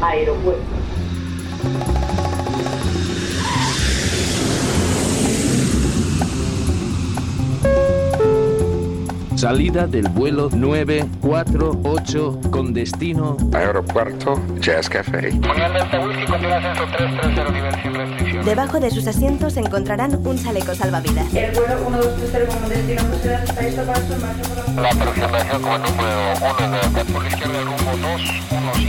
Aeropuerto. Salida del vuelo 948 con destino Aeropuerto Jazz Café. Debajo de sus asientos encontrarán un chaleco salvavidas. El vuelo 1230 como destino José está listo para su marcha por la... Aproximación como número 1 de por la izquierda rumbo 215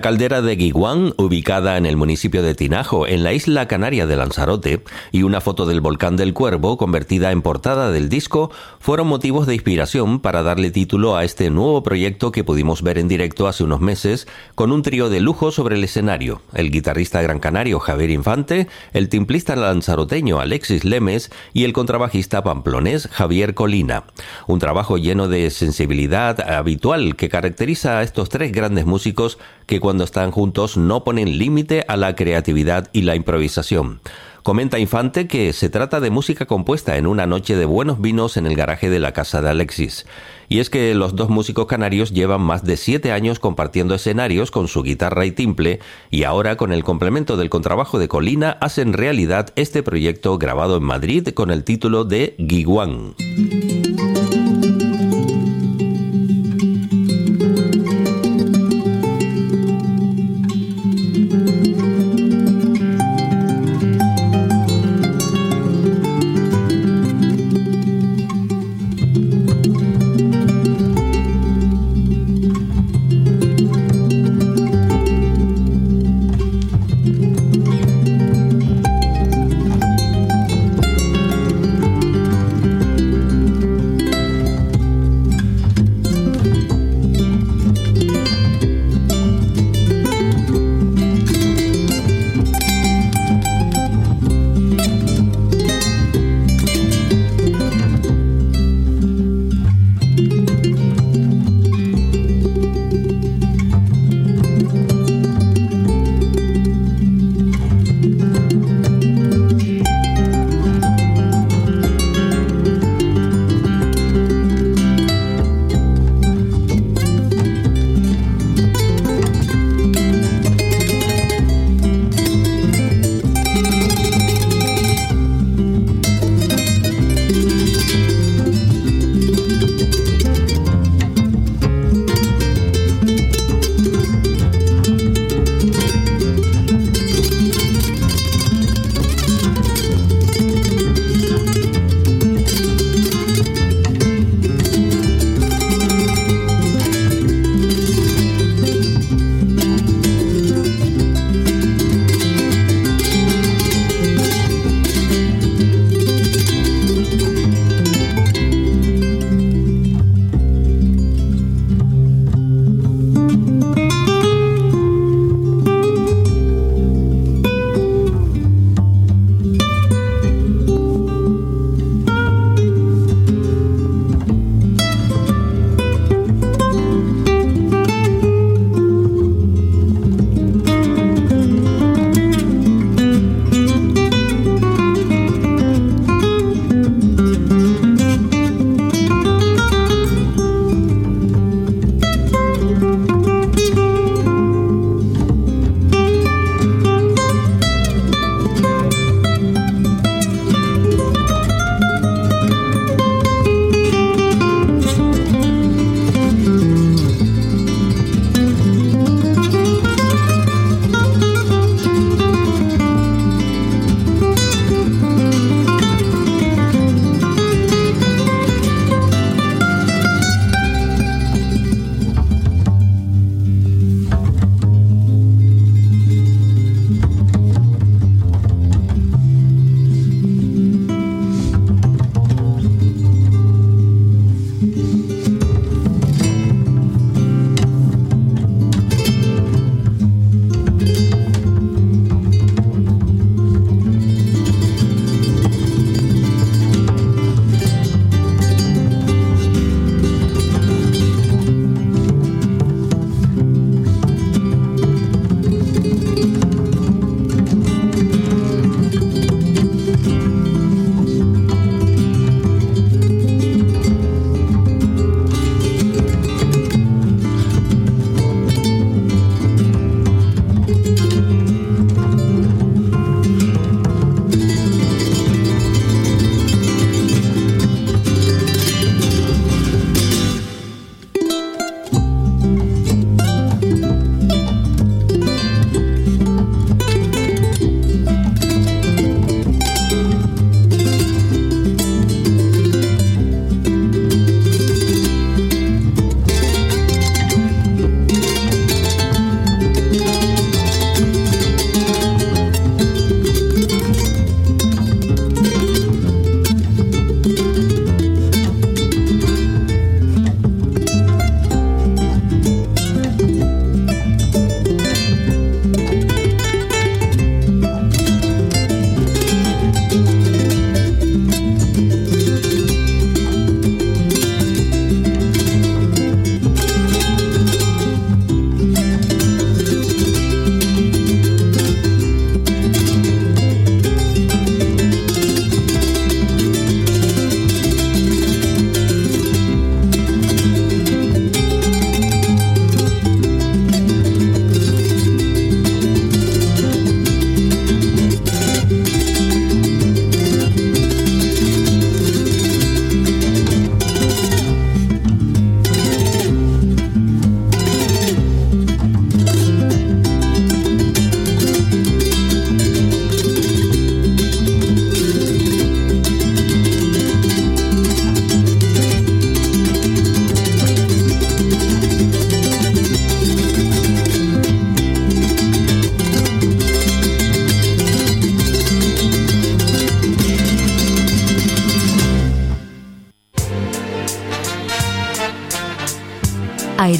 La caldera de Guiguán, ubicada en el municipio de Tinajo, en la isla canaria de Lanzarote, y una foto del volcán del Cuervo, convertida en portada del disco, fueron motivos de inspiración para darle título a este nuevo proyecto que pudimos ver en directo hace unos meses, con un trío de lujo sobre el escenario, el guitarrista gran canario Javier Infante, el timplista lanzaroteño Alexis Lemes y el contrabajista pamplonés Javier Colina. Un trabajo lleno de sensibilidad habitual que caracteriza a estos tres grandes músicos que cuando están juntos no ponen límite a la creatividad y la improvisación. Comenta Infante que se trata de música compuesta en una noche de buenos vinos en el garaje de la casa de Alexis. Y es que los dos músicos canarios llevan más de siete años compartiendo escenarios con su guitarra y timple y ahora con el complemento del contrabajo de Colina hacen realidad este proyecto grabado en Madrid con el título de Guiguán.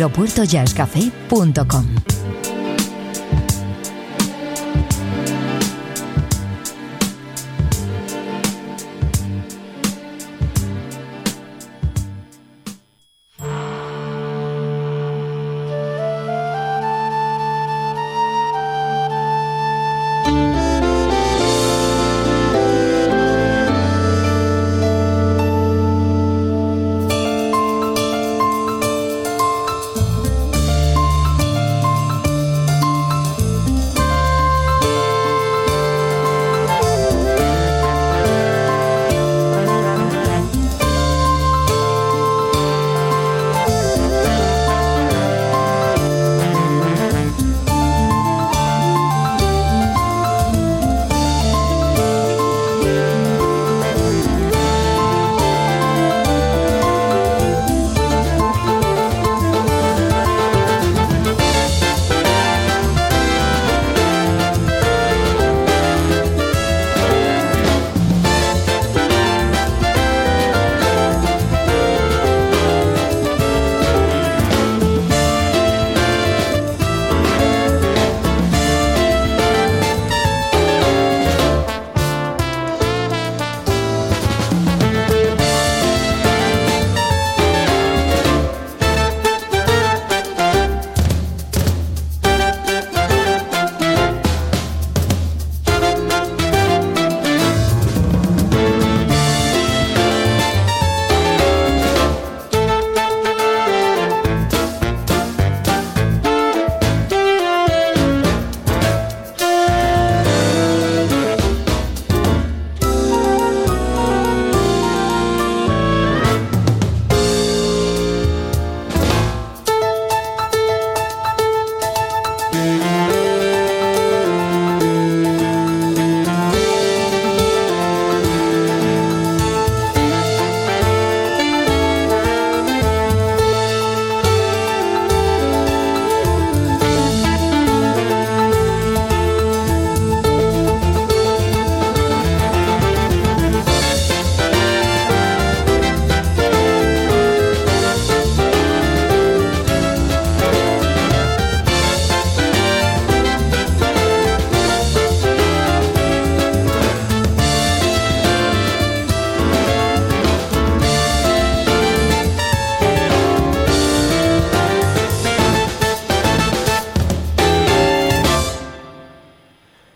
aeropuertojazzcafé.com.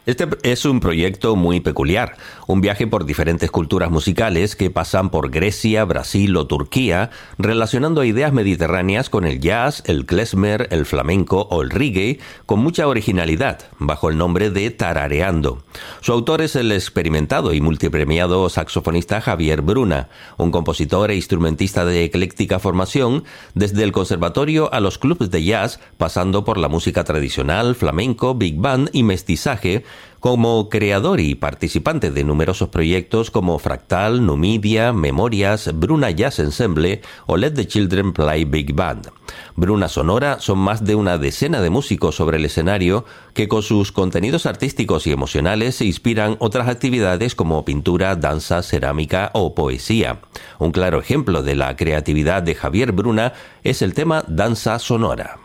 Este es un proyecto muy peculiar, un viaje por diferentes culturas musicales que pasan por Grecia, Brasil o Turquía, relacionando ideas mediterráneas con el jazz, el klezmer, el flamenco o el reggae, con mucha originalidad, bajo el nombre de Tarareando. Su autor es el experimentado y multipremiado saxofonista Javier Bruna, un compositor e instrumentista de ecléctica formación, desde el conservatorio a los clubes de jazz, pasando por la música tradicional, flamenco, big band y mestizaje, como creador y participante de numerosos proyectos como Fractal, Numidia, Memorias, Bruna Jazz Ensemble o Let the Children Play Big Band. Bruna Sonora son más de una decena de músicos sobre el escenario que con sus contenidos artísticos y emocionales se inspiran otras actividades como pintura, danza, cerámica o poesía. Un claro ejemplo de la creatividad de Javier Bruna es el tema Danza Sonora.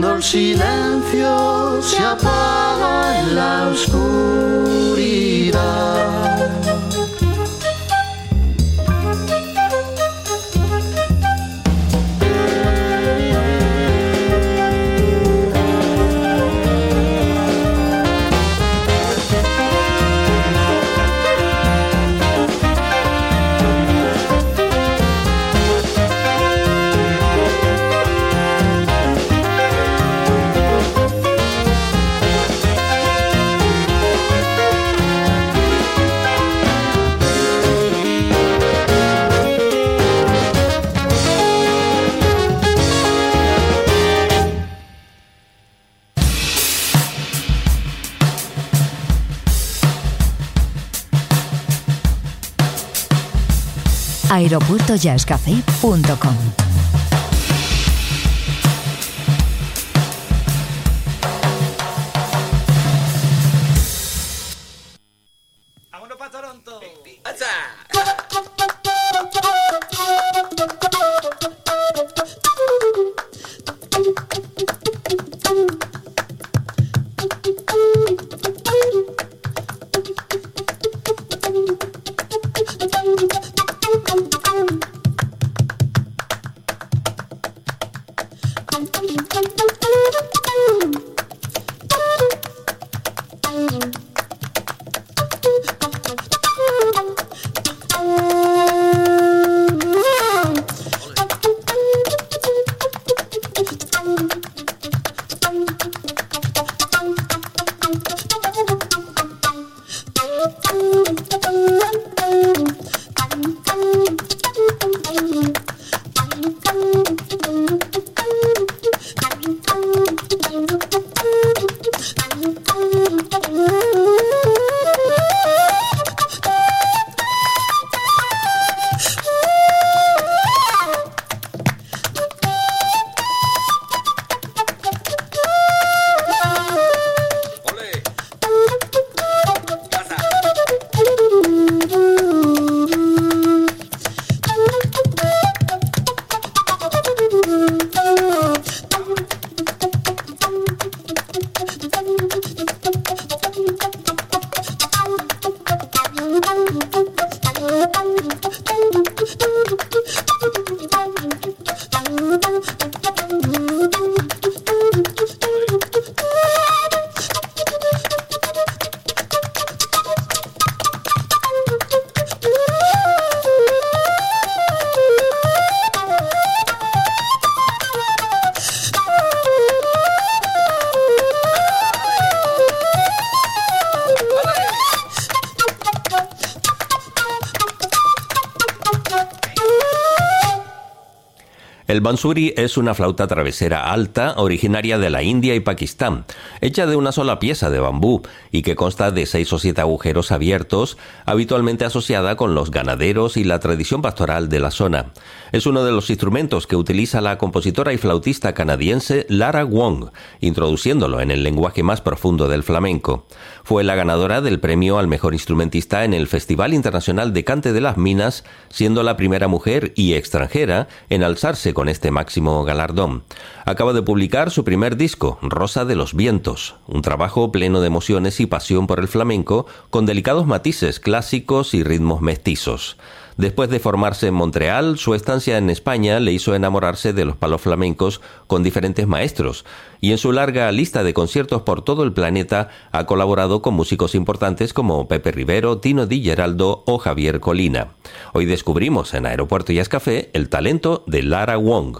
cuando el silencio se apaga en la oscuridad. aeropuertojazzcafé.com. bansuri es una flauta travesera alta originaria de la India y Pakistán, hecha de una sola pieza de bambú y que consta de seis o siete agujeros abiertos, habitualmente asociada con los ganaderos y la tradición pastoral de la zona. Es uno de los instrumentos que utiliza la compositora y flautista canadiense Lara Wong, introduciéndolo en el lenguaje más profundo del flamenco. Fue la ganadora del premio al mejor instrumentista en el Festival Internacional de Cante de las Minas, siendo la primera mujer y extranjera en alzarse con este máximo galardón. Acaba de publicar su primer disco, Rosa de los Vientos, un trabajo pleno de emociones y pasión por el flamenco, con delicados matices clásicos y ritmos mestizos. Después de formarse en Montreal, su estancia en España le hizo enamorarse de los palos flamencos con diferentes maestros, y en su larga lista de conciertos por todo el planeta ha colaborado con músicos importantes como Pepe Rivero, Tino Di Geraldo o Javier Colina. Hoy descubrimos en Aeropuerto Jazz Café el talento de Lara Wong.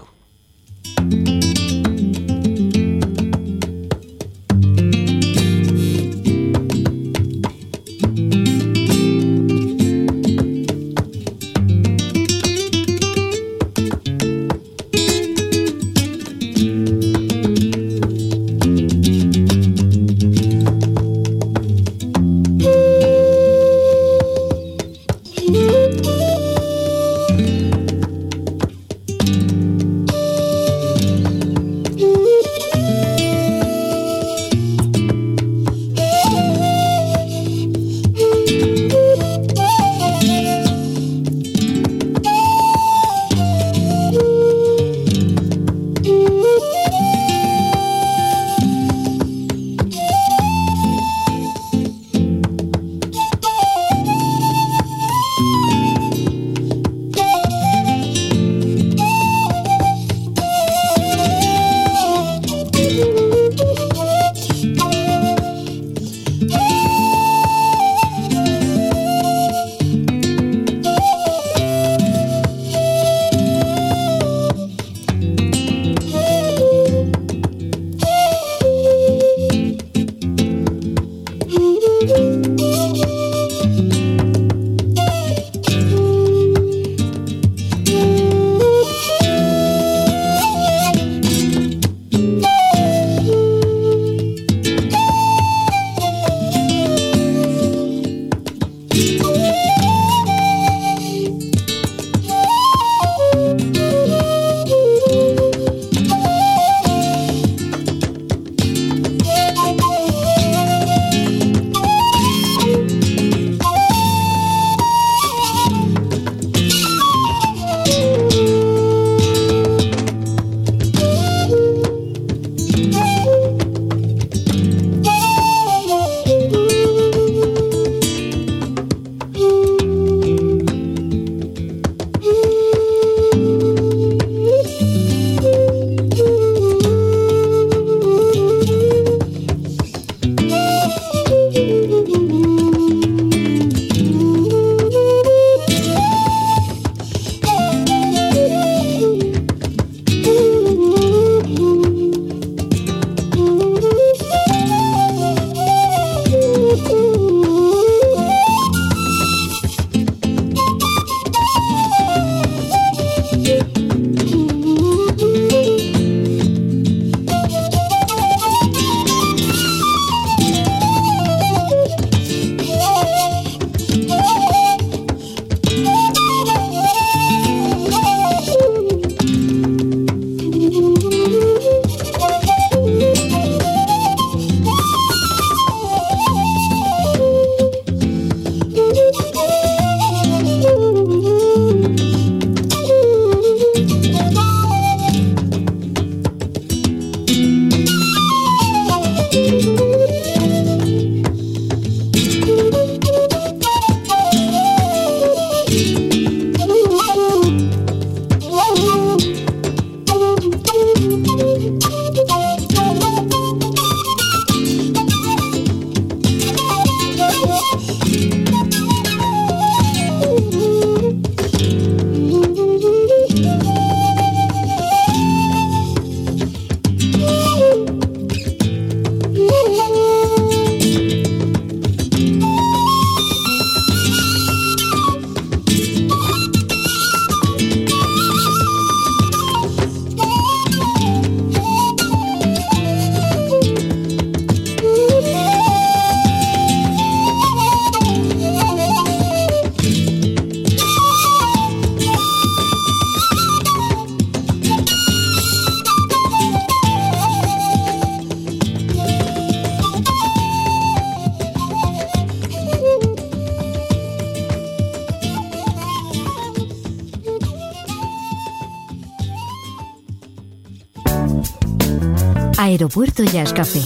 Aeropuerto Jazz Café.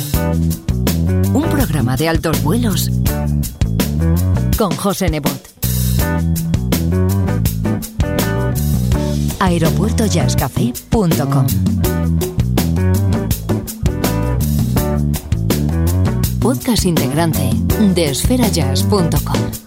Un programa de altos vuelos con José Nebot. aeropuertojazzcafé.com. Podcast integrante de esferajazz.com.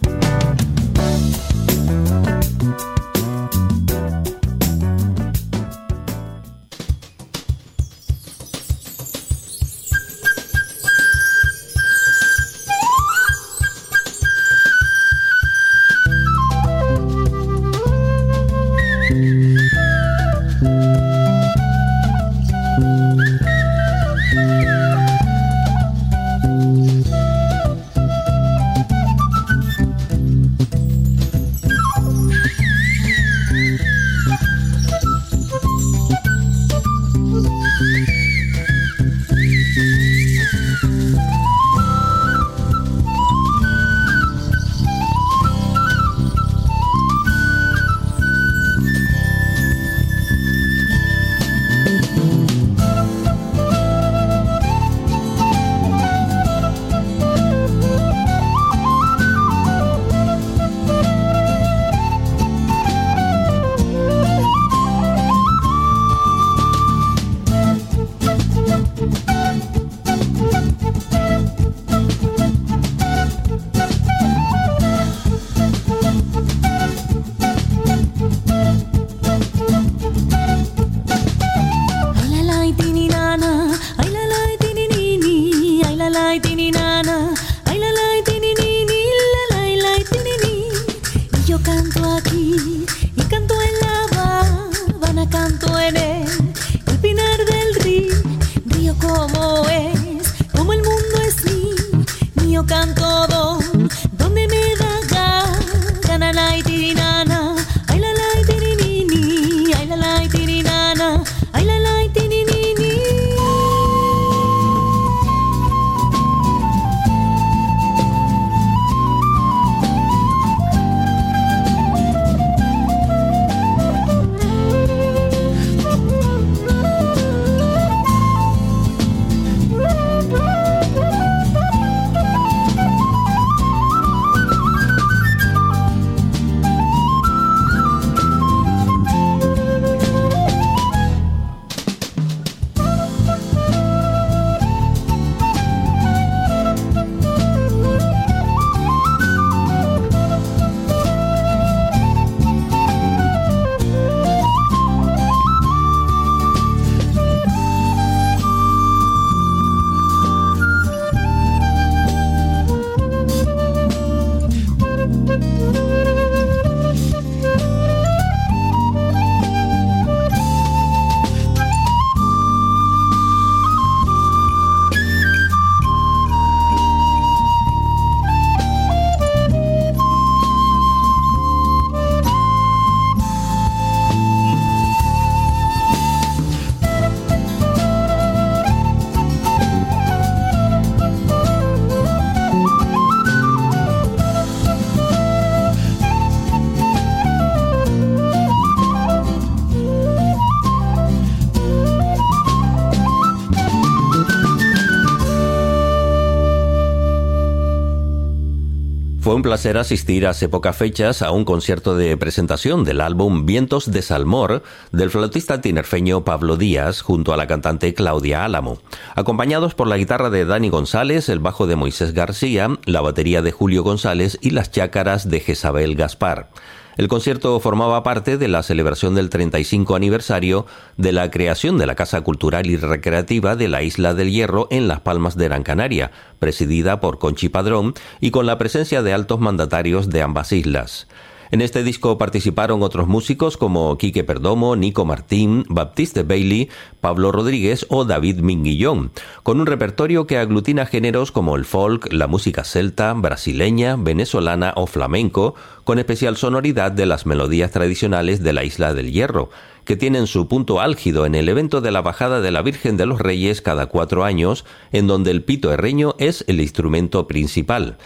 un placer asistir hace pocas fechas a un concierto de presentación del álbum Vientos de Salmor del flautista tinerfeño Pablo Díaz junto a la cantante Claudia Álamo, acompañados por la guitarra de Dani González, el bajo de Moisés García, la batería de Julio González y las chácaras de Jezabel Gaspar. El concierto formaba parte de la celebración del 35 aniversario de la creación de la Casa Cultural y Recreativa de la Isla del Hierro en Las Palmas de Gran Canaria, presidida por Conchi Padrón y con la presencia de altos mandatarios de ambas islas. En este disco participaron otros músicos como Quique Perdomo, Nico Martín, Baptiste Bailey, Pablo Rodríguez o David Minguillón, con un repertorio que aglutina géneros como el folk, la música celta, brasileña, venezolana o flamenco, con especial sonoridad de las melodías tradicionales de la Isla del Hierro, que tienen su punto álgido en el evento de la bajada de la Virgen de los Reyes cada cuatro años, en donde el pito herreño es el instrumento principal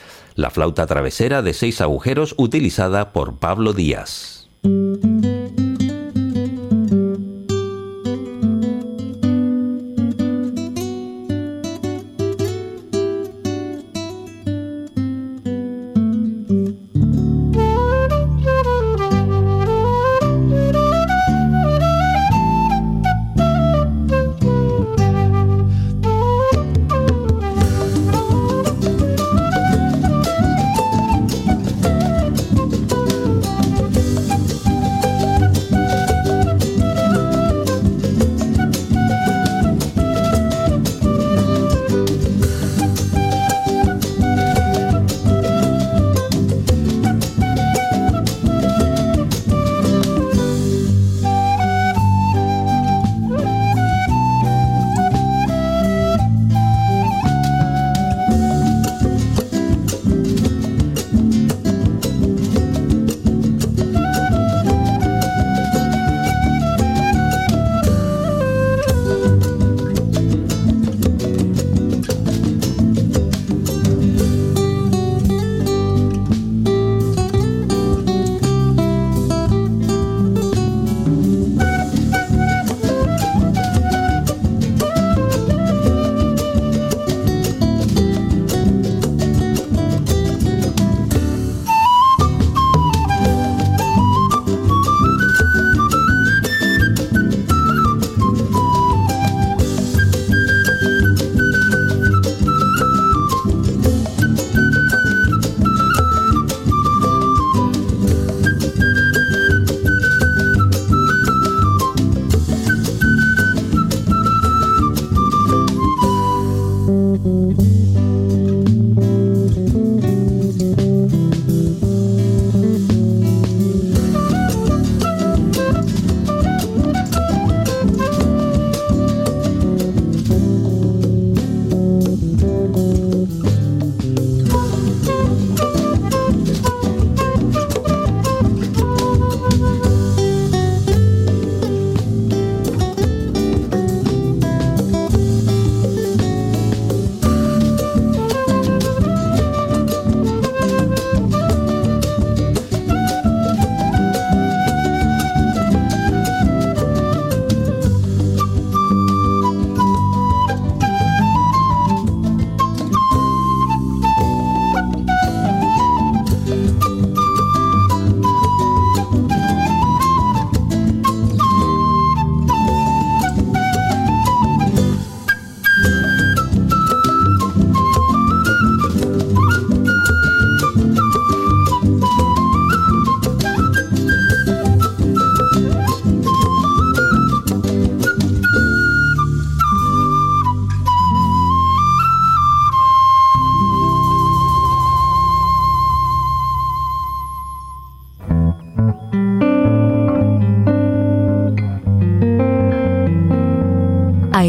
la flauta travesera de seis agujeros utilizada por Pablo Díaz.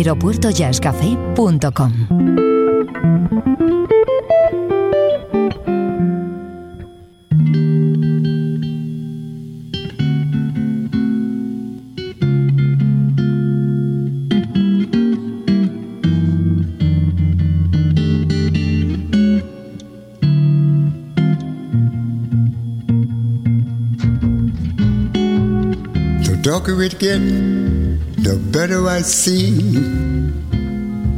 aeropuertojazzcafé.com. The darker it get, the better I see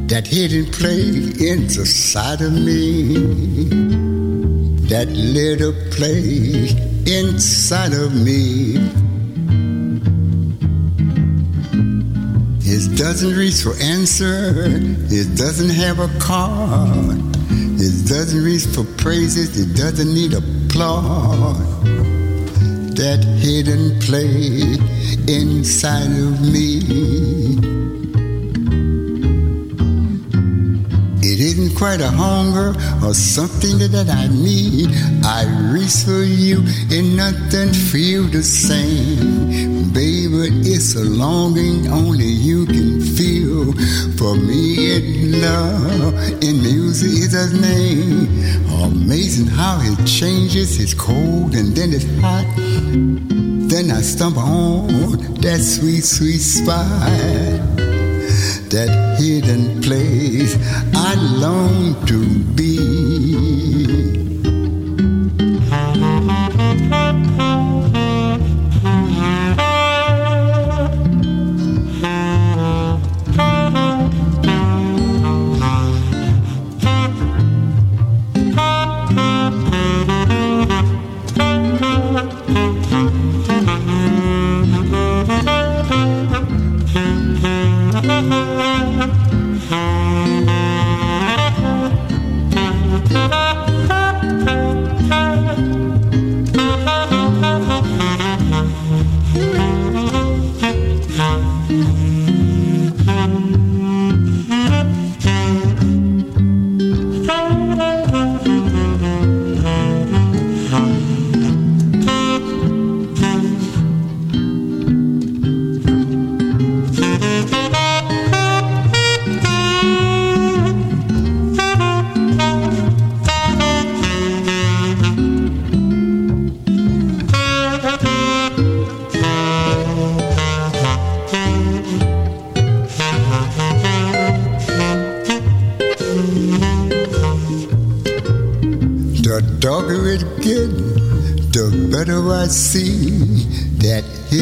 that hidden play inside of me. That little play inside of me. It doesn't reach for answer. It doesn't have a card. It doesn't reach for praises. It doesn't need applause. That hidden play inside of me. It isn't quite a hunger or something that I need. I reach for you and nothing feel the same. Baby, it's a longing only you can feel. For me, it love in music is his name. Amazing how it changes. It's cold and then it's hot. Then I stumble on that sweet, sweet spot that hidden place I long to be.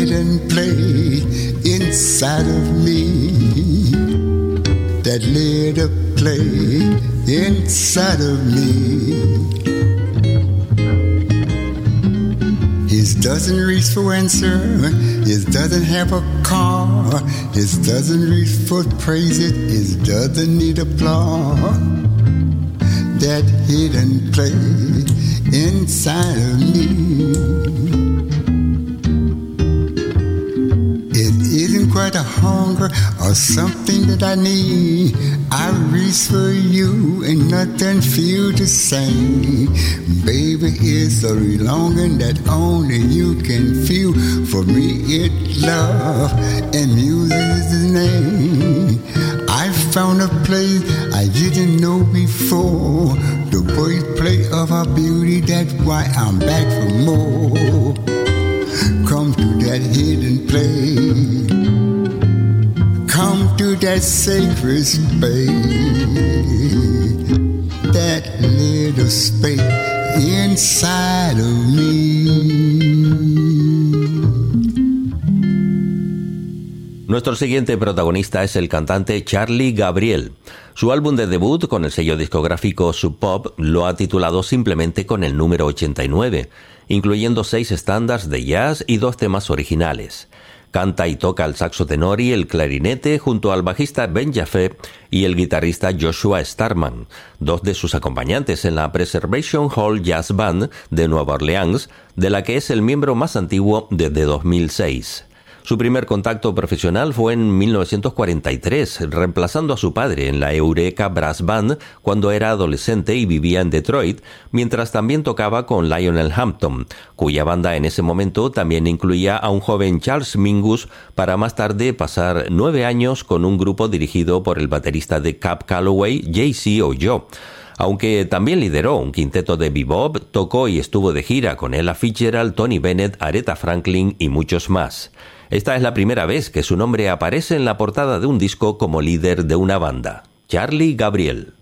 That hidden play inside of me. That little play inside of me. It doesn't reach for answer. It doesn't have a car. It doesn't reach for praise. It, it doesn't need applause that hidden play inside of me. Hunger or something that I need. I reach for you and nothing feel the same. Baby, it's a longing that only you can feel. For me, it's love and music is the name. I found a place I didn't know before. The birthplace of our beauty, that's why I'm back for more. Come to that hidden place. Nuestro siguiente protagonista es el cantante Charlie Gabriel. Su álbum de debut con el sello discográfico Sub Pop lo ha titulado simplemente con el número 89, incluyendo seis estándares de jazz y dos temas originales. Canta y toca el saxo tenor y el clarinete junto al bajista Ben Jaffe y el guitarrista Joshua Starman, dos de sus acompañantes en la Preservation Hall Jazz Band de Nueva Orleans, de la que es el miembro más antiguo desde 2006. Su primer contacto profesional fue en 1943, reemplazando a su padre en la Eureka Brass Band cuando era adolescente y vivía en Detroit, mientras también tocaba con Lionel Hampton, cuya banda en ese momento también incluía a un joven Charles Mingus, para más tarde pasar nueve años con un grupo dirigido por el baterista de Cap Calloway, JC Oyo. Aunque también lideró un quinteto de bebop, tocó y estuvo de gira con Ella Fitzgerald, Tony Bennett, Aretha Franklin y muchos más. Esta es la primera vez que su nombre aparece en la portada de un disco como líder de una banda, Charlie Gabriel.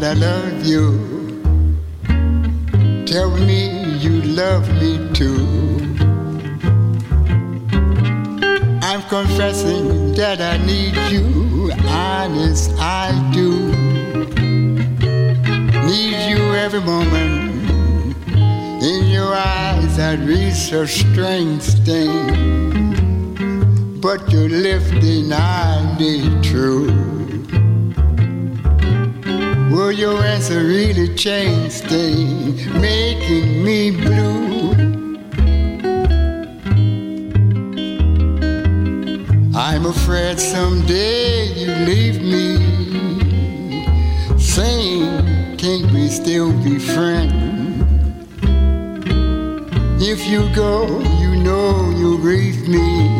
That I love you. Tell me you love me too. I'm confessing that I need you, honest I do. Need you every moment. In your eyes I read a strange thing, but your lifting I need true. Your answer really changed things, making me blue? I'm afraid someday you leave me, saying, can't we still be friends? If you go, you know you'll grieve me.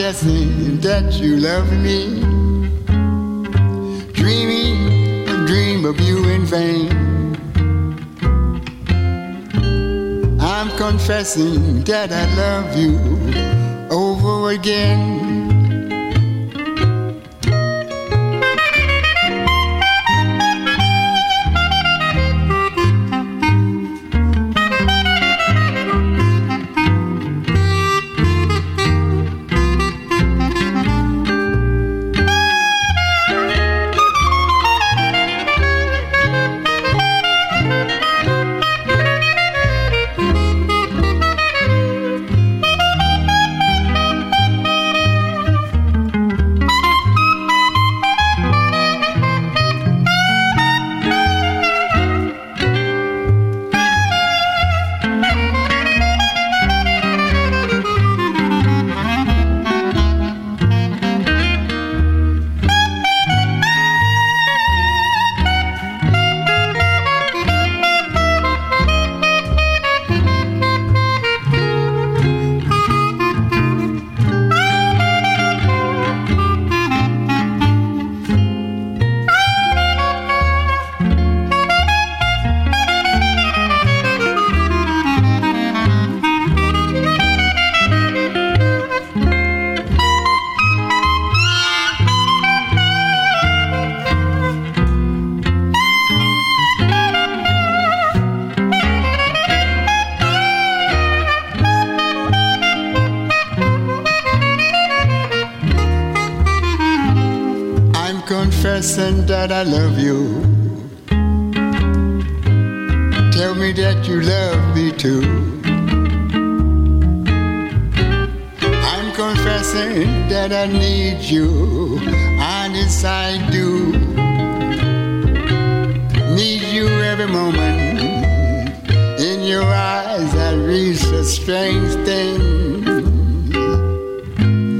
Guessing that you love me? Dreaming a dream of you in vain. I'm confessing that I love you over again. I love you. Tell me that you love me too. I'm confessing that I need you. Honest, I do. Need you every moment. In your eyes, I read a strange thing.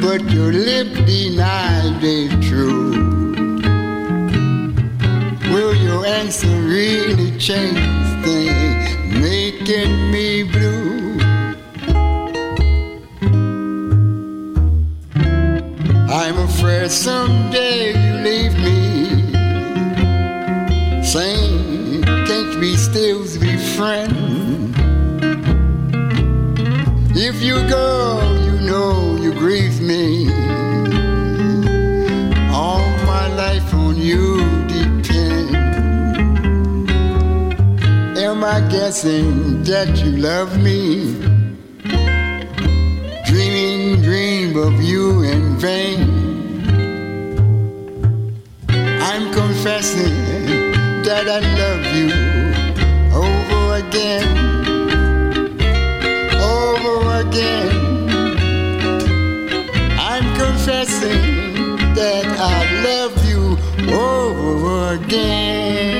But your lips deny the true. Your really change things, making me blue? I'm afraid someday you leave me. Saying, can't we still be friends? If you go, guessing that you love me? Dreaming dream of you in vain. I'm confessing that I love you over again, over again. I'm confessing that I love you over again.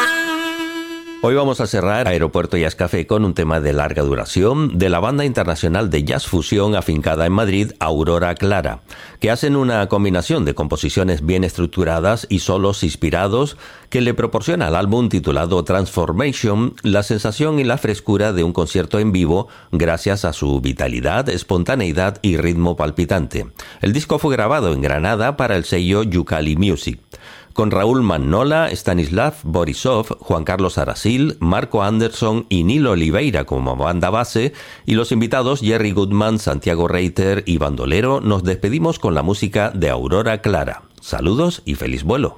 Hoy vamos a cerrar Aeropuerto Jazz Café con un tema de larga duración de la banda internacional de jazz fusión afincada en Madrid, Aurora Clara, que hacen una combinación de composiciones bien estructuradas y solos inspirados que le proporciona al álbum titulado Transformation la sensación y la frescura de un concierto en vivo gracias a su vitalidad, espontaneidad y ritmo palpitante. El disco fue grabado en Granada para el sello Yukali Music con Raúl Mannola, Stanislav Borisov, Juan Carlos Arasil, Marco Anderson y Nilo Oliveira como banda base, y los invitados Jerry Goodman, Santiago Reiter y Bandolero, nos despedimos con la música de Aurora Clara. Saludos y feliz vuelo.